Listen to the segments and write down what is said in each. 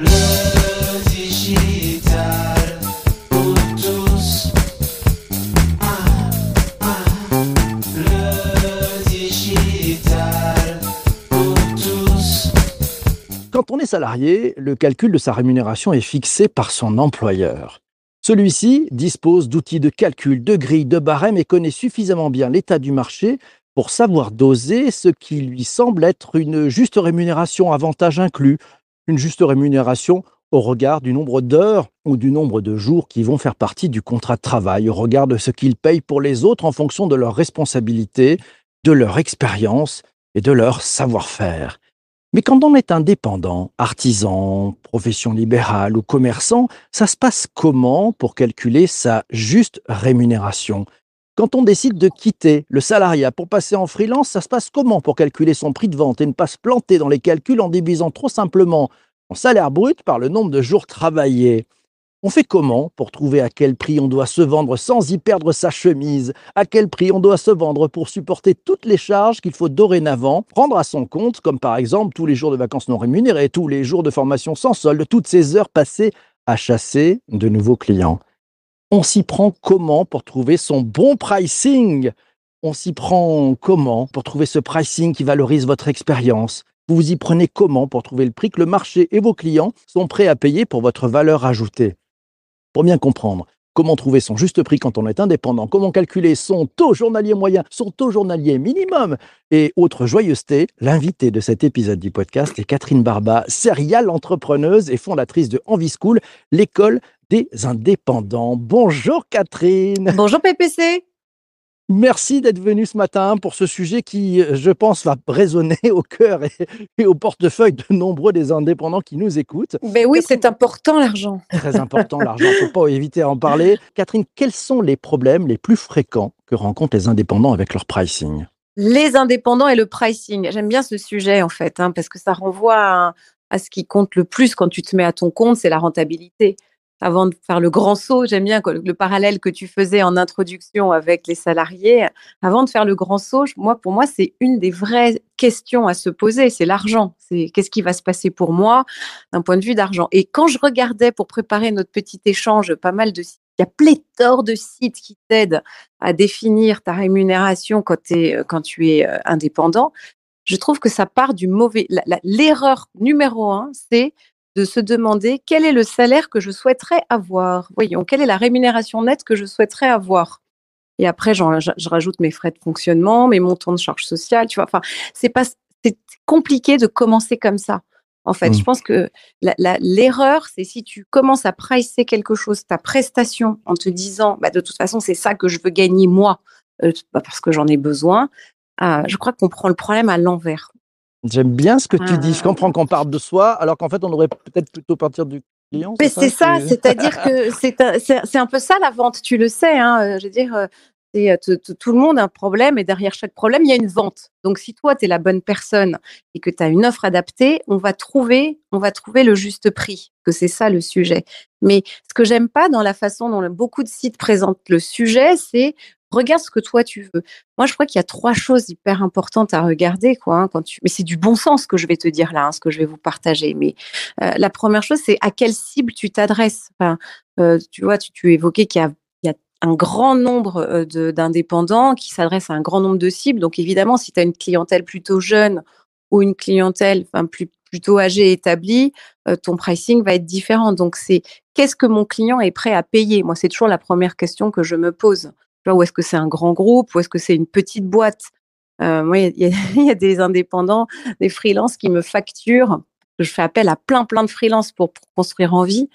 Le digital pour tous. Le digital pour tous. Quand on est salarié, le calcul de sa rémunération est fixé par son employeur. Celui-ci dispose d'outils de calcul, de grilles, de barèmes et connaît suffisamment bien l'état du marché pour savoir doser ce qui lui semble être une juste rémunération, avantage inclus, une juste rémunération au regard du nombre d'heures ou du nombre de jours qui vont faire partie du contrat de travail, au regard de ce qu'il paye pour les autres en fonction de leur responsabilité, de leur expérience et de leur savoir-faire. Mais quand on est indépendant, artisan, profession libérale ou commerçant, ça se passe comment pour calculer sa juste rémunération? Quand on décide de quitter le salariat pour passer en freelance, ça se passe comment pour calculer son prix de vente et ne pas se planter dans les calculs en divisant trop simplement son salaire brut par le nombre de jours travaillés? On fait comment pour trouver à quel prix on doit se vendre sans y perdre sa chemise? À quel prix on doit se vendre pour supporter toutes les charges qu'il faut dorénavant prendre à son compte, comme par exemple tous les jours de vacances non rémunérés, tous les jours de formation sans solde, toutes ces heures passées à chasser de nouveaux clients? On s'y prend comment pour trouver son bon pricing? On s'y prend comment pour trouver ce pricing qui valorise votre expérience? Vous vous y prenez comment pour trouver le prix que le marché et vos clients sont prêts à payer pour votre valeur ajoutée? Pour bien comprendre comment trouver son juste prix quand on est indépendant, comment calculer son taux journalier moyen, son taux journalier minimum? Et autres joyeusetés, l'invité de cet épisode du podcast est Catherine Barba, serial entrepreneuse et fondatrice de Envie School, l'école des indépendants. Bonjour Catherine. Bonjour PPC. Merci d'être venu ce matin pour ce sujet qui, je pense, va résonner au cœur et, et au portefeuille de nombreux des indépendants qui nous écoutent. Ben oui, c'est important l'argent. Très important l'argent, il ne faut pas éviter à en parler. Catherine, quels sont les problèmes les plus fréquents que rencontrent les indépendants avec leur pricing? Les indépendants et le pricing. J'aime bien ce sujet en fait, hein, parce que ça renvoie à, à ce qui compte le plus quand tu te mets à ton compte, c'est la rentabilité avant de faire le grand saut, j'aime bien le parallèle que tu faisais en introduction avec les salariés. Avant de faire le grand saut, moi, pour moi, c'est une des vraies questions à se poser, c'est l'argent. C'est qu'est-ce qui va se passer pour moi d'un point de vue d'argent? Et quand je regardais pour préparer notre petit échange, pas mal de il y a pléthore de sites qui t'aident à définir ta rémunération quand, quand tu es euh, indépendant. Je trouve que ça part du mauvais. L'erreur numéro un, c'est de se demander quel est le salaire que je souhaiterais avoir. Voyons, quelle est la rémunération nette que je souhaiterais avoir? Et après, je rajoute mes frais de fonctionnement, mes montants de charges sociales. Tu vois, enfin, c'est pas, c'est compliqué de commencer comme ça. En fait, je mmh. pense que l'erreur, c'est si tu commences à pricer quelque chose, ta prestation, en te disant, bah, de toute façon, c'est ça que je veux gagner moi, euh, parce que j'en ai besoin. Ah, je crois qu'on prend le problème à l'envers. J'aime bien ce que tu dis. Je comprends qu'on parle de soi, alors qu'en fait, on devrait peut-être plutôt partir du client. Mais c'est ça, c'est-à-dire que c'est un peu ça la vente, tu le sais. Hein, euh, je veux dire, euh, c'est euh, tout le monde a un problème et derrière chaque problème, il y a une vente. Donc, si toi, tu es la bonne personne et que tu as une offre adaptée, on va trouver, on va trouver le juste prix, que c'est ça le sujet. Mais ce que j'aime pas dans la façon dont beaucoup de sites présentent le sujet, c'est regarde ce que toi tu veux. Moi, je crois qu'il y a trois choses hyper importantes à regarder. Hein. Mais c'est du bon sens que je vais te dire là, hein, ce que je vais vous partager. Mais euh, la première chose, c'est à quelle cible tu t'adresses. Euh, tu vois, tu, évoquais qu'il y a, un grand nombre euh, d'indépendants qui s'adressent à un grand nombre de cibles. Donc évidemment, si tu as une clientèle plutôt jeune ou une clientèle plutôt âgée, établie, euh, ton pricing va être différent. Donc c'est qu'est-ce que mon client est prêt à payer? Moi, c'est toujours la première question que je me pose. Ou est-ce que c'est un grand groupe ou est-ce que c'est une petite boîte? Euh, Moi, il y, y, a des indépendants, des freelances qui me facturent. Je fais appel à plein, plein de freelances pour, pour construire en vie.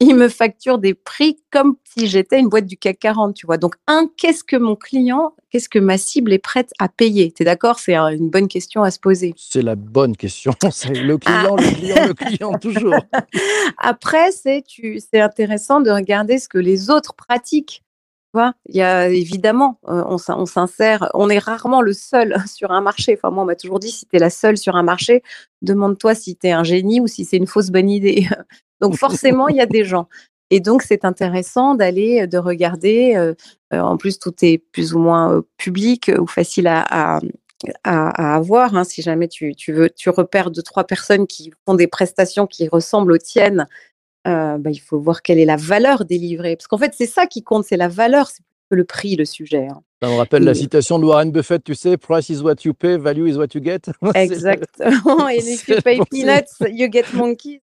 Ils me facturent des prix comme si j'étais une boîte du CAC 40, tu vois. Donc, un, qu'est-ce que mon client, qu'est-ce que ma cible est prête à payer? Tu es d'accord? C'est une bonne question à se poser. C'est la bonne question. C'est le client, le client, le client, toujours. Après, c'est intéressant de regarder ce que les autres pratiquent il y a évidemment, euh, on, on s'insère, on est rarement le seul sur un marché. Enfin, moi, on m'a toujours dit, si tu es la seule sur un marché, demande-toi si tu es un génie ou si c'est une fausse bonne idée. donc, forcément, il y a des gens. Et donc, c'est intéressant d'aller, de regarder. Euh, euh, en plus, tout est plus ou moins public ou facile à, à, à avoir. hein. si jamais tu, tu veux, tu repères deux trois personnes qui font des prestations qui ressemblent aux tiennes, euh, bah, il faut voir quelle est la valeur délivrée. Parce qu'en fait, c'est ça qui compte, c'est la valeur, c'est que le prix, le sujet. hein. Ça me rappelle la citation de Warren Buffett, tu sais, price is what you pay, value is what you get. Exactement. Et if you pay peanuts, you get monkeys.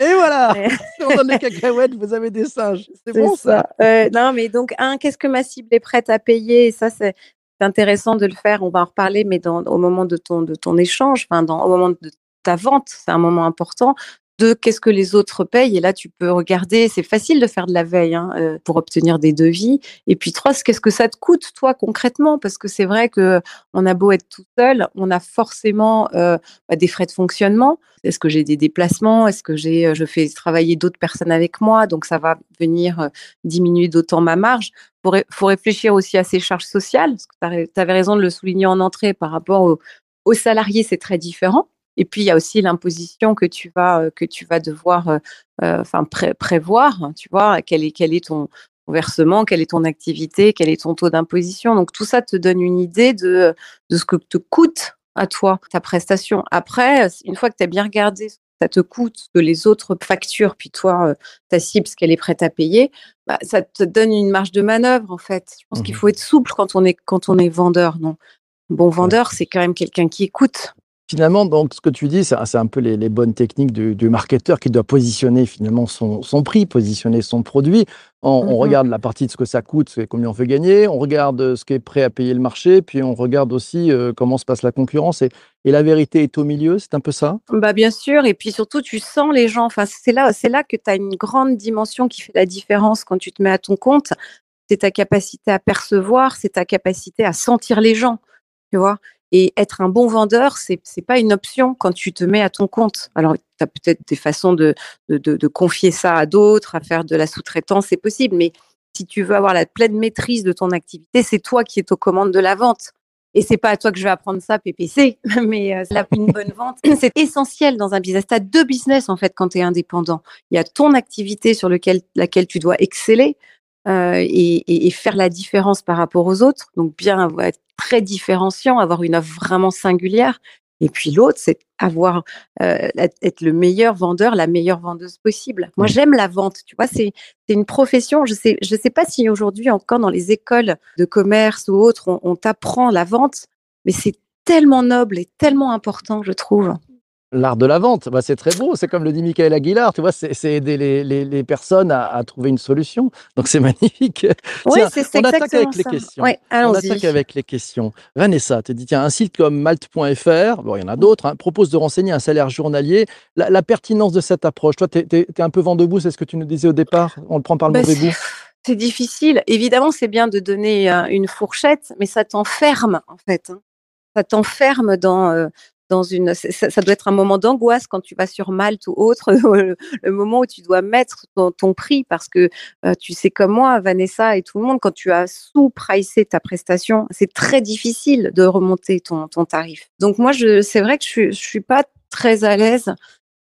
Et voilà on donne des cacahuètes, vous avez des singes. C'est bon ça, ça. Euh, non, mais donc, un, qu'est-ce que ma cible est prête à payer? Et ça, c'est c'est intéressant de le faire. On va en reparler, mais dans, au moment de ton, de ton échange, enfin, dans, au moment de ta vente, c'est un moment important. Deux, qu'est-ce que les autres payent Et là, tu peux regarder. C'est facile de faire de la veille hein, euh, pour obtenir des devis. Et puis trois, qu'est-ce que ça te coûte, toi, concrètement? Parce que c'est vrai que on a beau être tout seul, on a forcément euh, des frais de fonctionnement. Est-ce que j'ai des déplacements? Est-ce que j'ai, euh, je fais travailler d'autres personnes avec moi? Donc ça va venir euh, diminuer d'autant ma marge. Il faut, ré- faut réfléchir aussi à ces charges sociales. Tu avais raison de le souligner en entrée par rapport au- aux salariés, c'est très différent. Et puis il y a aussi l'imposition que tu vas euh, que tu vas devoir euh, euh, enfin pré- prévoir. hein, tu vois quel est quel est ton versement, quelle est ton activité, quel est ton taux d'imposition. Donc tout ça te donne une idée de de ce que te coûte à toi ta prestation. Après, une fois que tu as bien regardé ce que ça te coûte, ce que les autres facturent, puis toi, ta cible, ce qu'elle est prête à payer, bah, ça te donne une marge de manœuvre en fait. Je pense qu'il Mhm. faut être souple quand on est quand on est vendeur, non? Bon vendeur, c'est quand même quelqu'un qui écoute. Finalement, donc, ce que tu dis, c'est un peu les, les bonnes techniques du, du marketeur qui doit positionner finalement son, son prix, positionner son produit. On, on Mhm. regarde la partie de ce que ça coûte, combien on fait gagner, on regarde euh, ce qui est prêt à payer le marché, puis on regarde aussi euh, comment se passe la concurrence. Et, et la vérité est au milieu, c'est un peu ça? Bah bien sûr, et puis surtout tu sens les gens. Enfin, c'est là, c'est là que tu as une grande dimension qui fait la différence quand tu te mets à ton compte. C'est ta capacité à percevoir, c'est ta capacité à sentir les gens, tu vois? Et être un bon vendeur, c'est c'est pas une option quand tu te mets à ton compte. Alors, tu as peut-être des façons de, confier ça à d'autres, à faire de la sous-traitance, c'est possible. Mais si tu veux avoir la pleine maîtrise de ton activité, c'est toi qui es aux commandes de la vente. Et c'est pas à toi que je vais apprendre ça, PPC, mais euh, une bonne vente, c'est essentiel dans un business. Tu as deux business, en fait, quand tu es indépendant. Il y a ton activité sur laquelle tu dois exceller euh, et, et, et faire la différence par rapport aux autres. Donc, bien être très différenciant, avoir une offre vraiment singulière. Et puis l'autre, c'est avoir euh, être le meilleur vendeur, la meilleure vendeuse possible. Moi, Mmh. j'aime la vente. Tu vois, c'est c'est une profession. Je sais, je sais pas si aujourd'hui encore dans les écoles de commerce ou autres, on, on t'apprend la vente, mais c'est tellement noble et tellement important, je trouve. L'art de la vente, bah, c'est très beau. C'est comme le dit Michael Aguilar, tu vois, c'est aider les, les- les personnes à, à trouver une solution. Donc c'est magnifique. Oui, c'est on attaque avec les ça. questions. Ouais, On attaque avec les questions. Vanessa te dit tiens, un site comme malte.fr, bon, il y en a d'autres, hein, propose de renseigner un salaire journalier. La, la pertinence de cette approche, toi, tu es, un peu vent debout, c'est ce que tu nous disais au départ On le prend par le Bah, mauvais bout C'est difficile. Évidemment, c'est bien de donner euh, une fourchette, mais ça t'enferme en fait. hein. Ça t'enferme dans euh, dans une. Ça, doit être un moment d'angoisse quand tu vas sur Malte ou autre, le, moment où tu dois mettre ton, prix parce que euh, tu sais comme moi, Vanessa et tout le monde, quand tu as sous-pricé ta prestation, c'est très difficile de remonter ton, tarif. Donc moi, c'est vrai que je, je suis pas très à l'aise.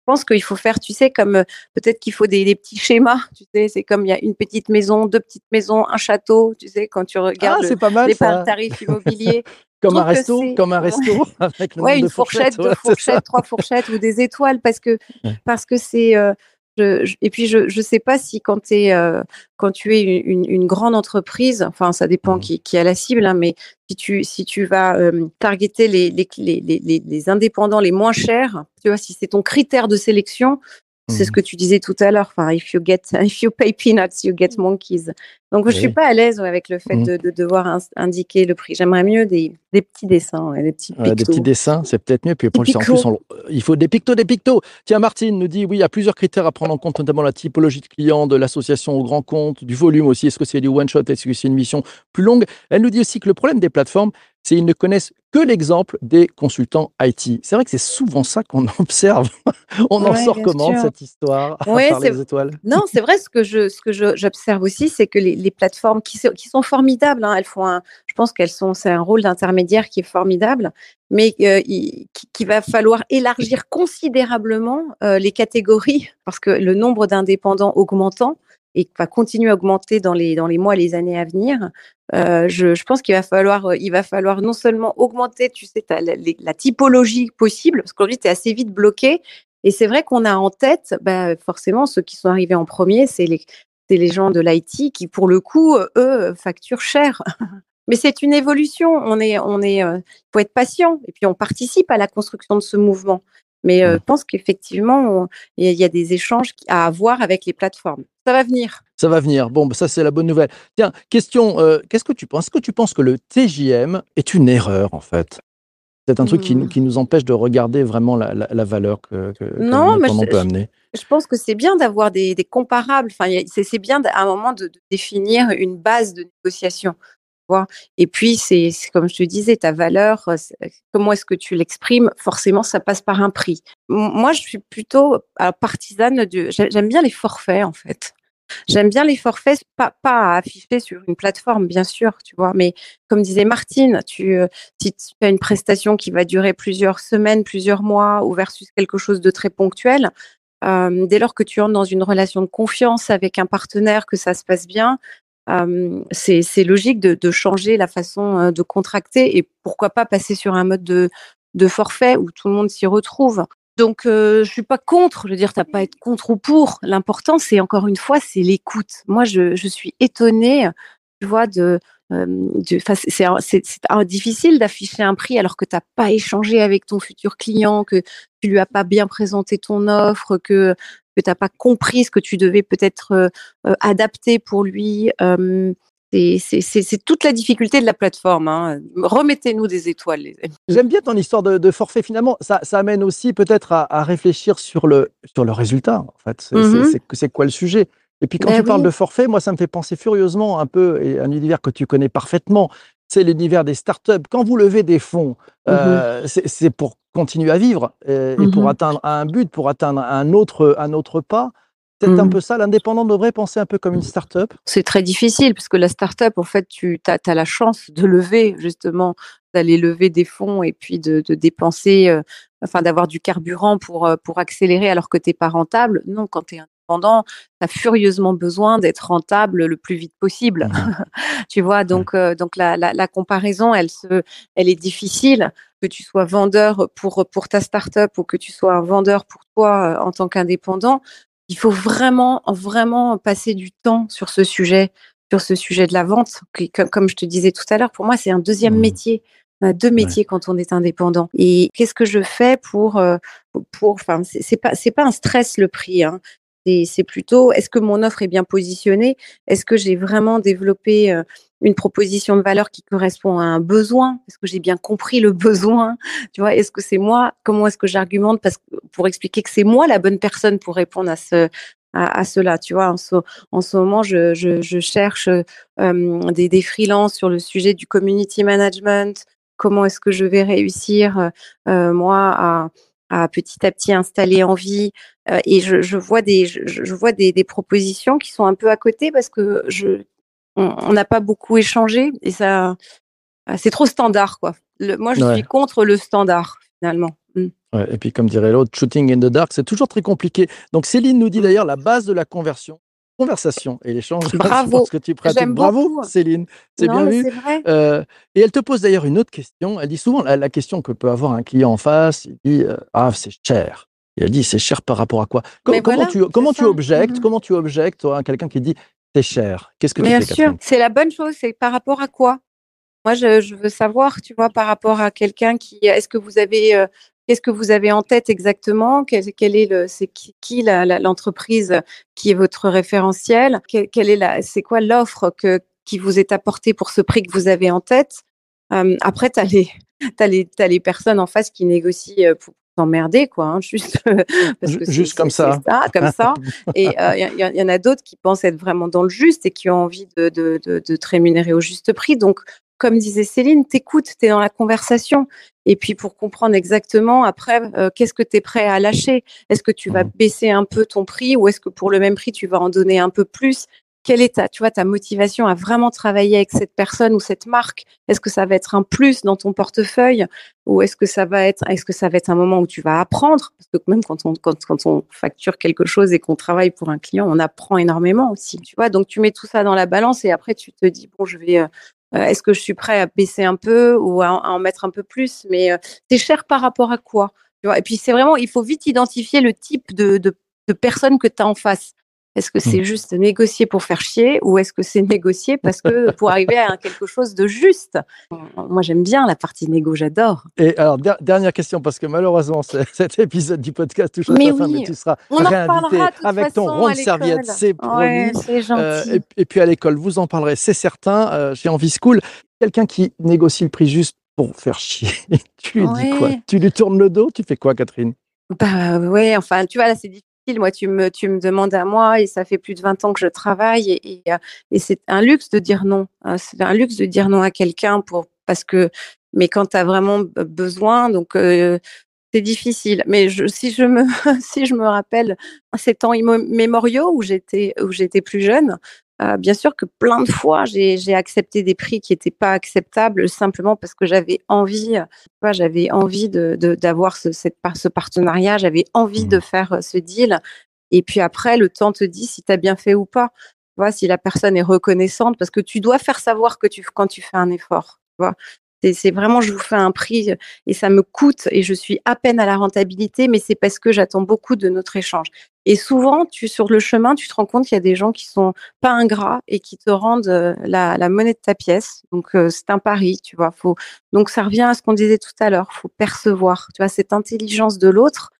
Je pense qu'il faut faire, tu sais, comme euh, peut-être qu'il faut des, des petits schémas. Tu sais, c'est comme il y a une petite maison, deux petites maisons, un château. Tu sais, quand tu Ah, regardes le- c'est pas mal les tarifs immobiliers. Comme un resto, comme un resto avec le ouais, une de fourchette, deux ouais, fourchettes, trois fourchettes ou des étoiles parce que Ouais. parce que c'est euh, je, je- et puis je je sais pas si quand euh, quand tu es une, une, une grande entreprise, enfin ça dépend Mhm. qui, qui a la cible, hein, mais si tu si tu vas euh, targeter les les, les les les les indépendants les moins chers, tu vois, si c'est ton critère de sélection, c'est ce Mhm. que tu disais tout à l'heure. Enfin, if you get, if you pay peanuts, you get monkeys. Donc, je suis Oui. pas à l'aise avec le fait Mhm. de, de devoir indiquer le prix. J'aimerais mieux des, des petits dessins, ouais, des petits des petits dessins, c'est peut-être mieux. Puis en plus, en plus, on- il faut des pictos, des pictos. Tiens, Martine nous dit oui, il y a plusieurs critères à prendre en compte, notamment la typologie de client, de l'association au grand compte, du volume aussi. Est-ce que c'est du one shot? Est-ce que c'est une mission plus longue? Elle nous dit aussi que le problème des plateformes, c'est qu'ils ne connaissent que l'exemple des consultants IT. C'est vrai que c'est souvent ça qu'on observe. on en sort comment de cette histoire Ouais, c'est- les étoiles? Non, c'est vrai. Ce que je, ce que j'observe aussi, c'est que les, les plateformes qui, sont- qui sont formidables, hein, elles font un, je pense qu'elles sont, c'est un rôle d'intermédiaire qui est formidable, mais euh, il- qui- qu'il va falloir élargir considérablement euh, les catégories parce que le nombre d'indépendants augmentant, et va continuer à augmenter dans les, dans les mois, les années à venir, euh, je, je, pense qu'il va falloir, il va falloir non seulement augmenter, tu sais, ta, la, la, typologie possible, parce qu'aujourd'hui, tu es assez vite bloqué. Et c'est vrai qu'on a en tête, bah, forcément, ceux qui sont arrivés en premier, c'est les, les gens de l'IT qui, pour le coup, eux, facturent cher. Mais c'est une évolution. On est, on est, euh, faut être patient. Et puis, on participe à la construction de ce mouvement. Mais euh, je pense qu'effectivement, il y a des échanges à avoir avec les plateformes. Ça va venir. Ça va venir. Bon, bah, ça, c'est la bonne nouvelle. Tiens, question, euh, qu'est-ce que tu penses? Est-ce que tu penses que le TJM est une erreur, en fait? C'est un truc qui, Mmh. qui nous empêche de regarder vraiment la, la- la valeur que, que, Non, mais je, peut je- amener. je pense que c'est bien d'avoir des, des comparables. Enfin, c'est c'est bien à un moment de, de définir une base de négociation. Et puis, c'est comme je te disais, ta valeur, euh, comment est-ce que tu l'exprimes Forcément, ça passe par un prix. Moi, je suis plutôt euh, partisane de. j'ai- J'aime bien les forfaits, en fait. J'aime bien les forfaits, pas, pas à afficher sur une plateforme, bien sûr, tu vois, mais comme disait Martine, tu, euh, si tu as une prestation qui va durer plusieurs semaines, plusieurs mois, ou versus quelque chose de très ponctuel, dès lors que tu entres dans une relation de confiance avec un partenaire, que ça se passe bien, c'est logique de, changer la façon de contracter et pourquoi pas passer sur un mode de, forfait où tout le monde s'y retrouve. Donc, euh, je suis pas contre. Je veux dire, t'as pas à être contre ou pour. L'important, c'est encore une fois, c'est l'écoute. Moi, je, suis étonnée, tu vois, de, c'est difficile d'afficher un prix alors que t'as pas échangé avec ton futur client, que tu lui as pas bien présenté ton offre, que que t'as pas compris ce que tu devais peut-être euh, euh, adapter pour lui. Euh, c'est- toute la difficulté de la plateforme. hein. Remettez-nous des étoiles, les amis. J'aime bien ton histoire de, de forfait. Finalement, ça, ça amène aussi peut-être à, à réfléchir sur le, sur le résultat. En fait, c'est c'est quoi le sujet? Et puis quand Ben tu parles de forfait, moi, ça me fait penser furieusement un peu et un univers que tu connais parfaitement. C'est l'univers des startups. Quand vous levez des fonds, euh, c'est c'est pour continuer à vivre euh, et pour Mhm. atteindre un but, pour atteindre un autre, un autre pas. C'est un Mhm. peu ça. L'indépendant devrait penser un peu comme une startup. C'est très difficile parce que la start-up, en fait, tu as, la chance de lever, justement, d'aller lever des fonds et puis de, de dépenser, euh, enfin, d'avoir du carburant pour, euh, pour accélérer alors que tu n'es pas rentable. Non, quand tu es indépendant, tu as furieusement besoin d'être rentable le plus vite possible. Mhm. tu vois, donc, euh, donc la, la, la comparaison, elle, se, elle est difficile. Que tu sois vendeur pour, pour ta start-up ou que tu sois un vendeur pour toi euh, en tant qu'indépendant, il faut vraiment, vraiment passer du temps sur ce sujet, sur ce sujet de la vente. qui, Comme, comme je te disais tout à l'heure, pour moi, c'est un deuxième Mhm. métier. On a deux métiers quand on est indépendant. Et qu'est-ce que je fais pour, euh, pour, enfin, c'est pas, c'est pas un stress le prix. Hein. C'est c'est plutôt, est-ce que mon offre est bien positionnée? Est-ce que j'ai vraiment développé euh, une proposition de valeur qui correspond à un besoin. Est-ce que j'ai bien compris le besoin? Tu vois, est-ce que c'est moi? Comment est-ce que j'argumente? Parce que, pour expliquer que c'est moi la bonne personne pour répondre à ce à, cela Tu vois, en ce, en ce moment, je, je, cherche euh, des, des freelances sur le sujet du community management. Comment est-ce que je vais réussir euh, moi à à petit à petit installer en vie? Euh, et je, vois des je vois des, des propositions qui sont un peu à côté parce que je on n'a pas beaucoup échangé et ça ah, c'est trop standard quoi. Le- moi je Ouais. suis contre le standard finalement. Mm. Ouais, et puis, comme dirait l'autre, shooting in the dark, c'est toujours très compliqué. Donc, Céline nous dit d'ailleurs la base de la conversion, conversation et l'échange. Bravo. pense que tu pratiques. Bravo, beaucoup. Céline. C'est bien vu. vrai. Euh, et elle te pose d'ailleurs une autre question. Elle dit souvent la, la question que peut avoir un client en face. Il dit euh, Ah, c'est cher. Et elle dit C'est cher par rapport à quoi? Mais Comment voilà, tu c'est comment tu objectes. Comment tu objectes toi, à quelqu'un qui dit C'est cher Qu'est-ce que tu Bien fais, sûr, c'est la bonne chose. C'est par rapport à quoi? Moi, je, je veux savoir, tu vois, par rapport à quelqu'un qui. Est-ce que vous avez. euh, Qu'est-ce que vous avez en tête exactement? Quel, quel est le, c'est qui, l'entreprise qui est votre référentiel? Quel, quel est la, c'est quoi l'offre que qui vous est apportée pour ce prix que vous avez en tête? Euh, Après, les, t'as les, t'as les personnes en face qui négocient euh, pour t'emmerder, quoi, hein, juste parce que c'est- Juste comme ça. comme ça. Et il y, y en a d'autres qui pensent être vraiment dans le juste et qui ont envie de, de, de, de te rémunérer au juste prix. Donc, comme disait Céline, t'écoutes, t'es dans la conversation. Et puis, pour comprendre exactement, après, euh, qu'est-ce que tu es prêt à lâcher? Est-ce que tu vas Mhm. baisser un peu ton prix ou est-ce que pour le même prix, tu vas en donner un peu plus? Quelle est ta, tu vois, ta motivation à vraiment travailler avec cette personne ou cette marque? Est-ce que ça va être un plus dans ton portefeuille? Ou est-ce que ça va être, est-ce que ça va être un moment où tu vas apprendre? Parce que même quand on, facture quelque chose et qu'on travaille pour un client, on apprend énormément aussi, tu vois? Donc tu mets tout ça dans la balance et après tu te dis bon, je vais euh, est-ce que je suis prêt à baisser un peu ou à, en mettre un peu plus? Mais euh, c'est cher par rapport à quoi? Et puis c'est vraiment, il faut vite identifier le type de, de, de personne que tu as en face. Est-ce que c'est mmh. juste négocier pour faire chier ou est-ce que c'est négocier parce que pour arriver à quelque chose de juste? Moi, j'aime bien la partie négo, j'adore. Et alors, dernière question, parce que malheureusement, cet épisode du podcast touche à sa fin, mais tu seras on réinvité avec ton rond de serviette, c'est promis. Ouais, euh, et, et, puis à l'école, vous en parlerez, c'est certain, euh, chez Envie School. Quelqu'un qui négocie le prix juste pour faire chier, tu lui dis quoi? Tu lui tournes le dos? Tu fais quoi, Catherine? Bah ouais, enfin, tu vois, là, c'est difficile moi, tu me, tu me demandes à moi et ça fait plus de 20 ans que je travaille et, euh, et c'est un luxe de dire non. Hein. C'est un luxe de dire non à quelqu'un pour parce que, mais quand tu as vraiment besoin, donc euh, c'est difficile. Mais si je me, si je me rappelle ces temps immémoriaux où j'étais, où j'étais plus jeune, euh, bien sûr que plein de fois, j'ai accepté des prix qui n'étaient pas acceptables simplement parce que j'avais envie, j'avais envie d'avoir de, ce, cette, ce partenariat, j'avais envie de mmh. faire euh, ce deal. Et puis après, le temps te dit si tu as bien fait ou pas. Tu vois, si la personne est reconnaissante, parce que tu dois faire savoir que tu, quand tu fais un effort. Tu vois, c'est vraiment, je vous fais un prix et ça me coûte et je suis à peine à la rentabilité, mais c'est parce que j'attends beaucoup de notre échange. Et souvent, tu, sur le chemin, tu te rends compte qu'il y a des gens qui sont pas ingrats et qui te rendent la, la monnaie de ta pièce. Donc, c'est un pari, tu vois. Faut, donc, ça revient à ce qu'on disait tout à l'heure. Faut percevoir, tu vois, cette intelligence de l'autre,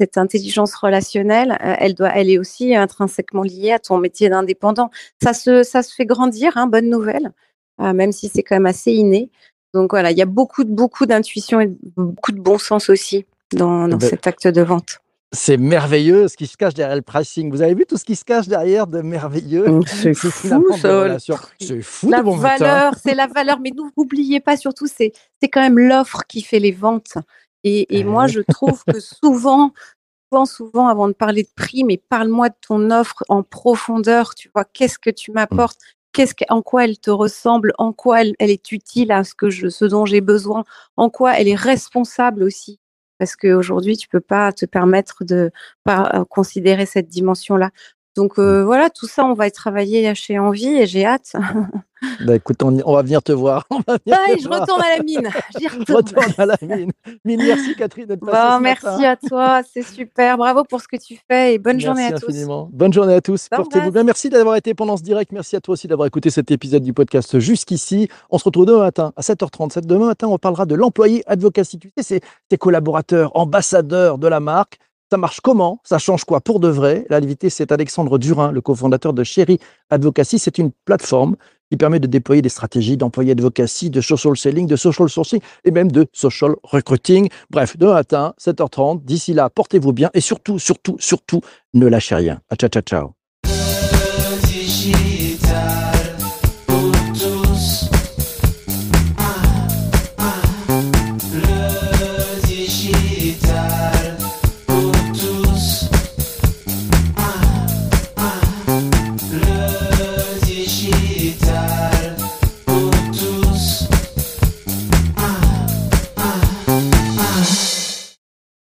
cette intelligence relationnelle, elle doit, elle est aussi intrinsèquement liée à ton métier d'indépendant. Ça se, ça se fait grandir, hein, bonne nouvelle, même si c'est quand même assez inné. Donc voilà, il y a beaucoup, beaucoup d'intuition et beaucoup de bon sens aussi dans, dans ben, cet acte de vente. C'est merveilleux ce qui se cache derrière le pricing. Vous avez vu tout ce qui se cache derrière de merveilleux? Mmh, C'est fou, ça. C'est fou. La valeur, c'est la valeur. Mais n'oubliez pas surtout, c'est quand même l'offre qui fait les ventes. Et, et moi, je trouve que souvent, souvent, souvent, avant de parler de prix, mais parle-moi de ton offre en profondeur. Tu vois, qu'est-ce que tu mmh. m'apportes? Qu'est-ce en quoi elle te ressemble, en quoi elle, elle est utile à ce que je, ce dont j'ai besoin, en quoi elle est responsable aussi. Parce qu'aujourd'hui, tu peux pas te permettre de pas euh, considérer cette dimension-là. Donc Mmh. euh, voilà, tout ça, on va y travailler chez Envie et j'ai hâte. Bah écoute, on, on va venir te voir. On va venir te et je voir. retourne à la mine. Retourne. Retourne à la mine. Merci Catherine d'être Bon, merci matin. à toi, c'est super. Bravo pour ce que tu fais et bonne journée à tous. infiniment. Bonne journée à tous. Portez-vous bien. Merci d'avoir été pendant ce direct. Merci à toi aussi d'avoir écouté cet épisode du podcast jusqu'ici. On se retrouve demain matin à 7h37. Demain matin, on parlera de l'employé advocacy. Tu sais, c'est tes collaborateurs, ambassadeurs de la marque. Ça marche comment? Ça change quoi pour de vrai? L'invité, c'est Alexandre Durin, le cofondateur de Chéri Advocacy. C'est une plateforme qui permet de déployer des stratégies d'employé advocacy, de social selling, de social sourcing et même de social recruiting. Bref, demain matin, 7h30. D'ici là, portez-vous bien et surtout, surtout, surtout, ne lâchez rien. À ciao, ciao, ciao.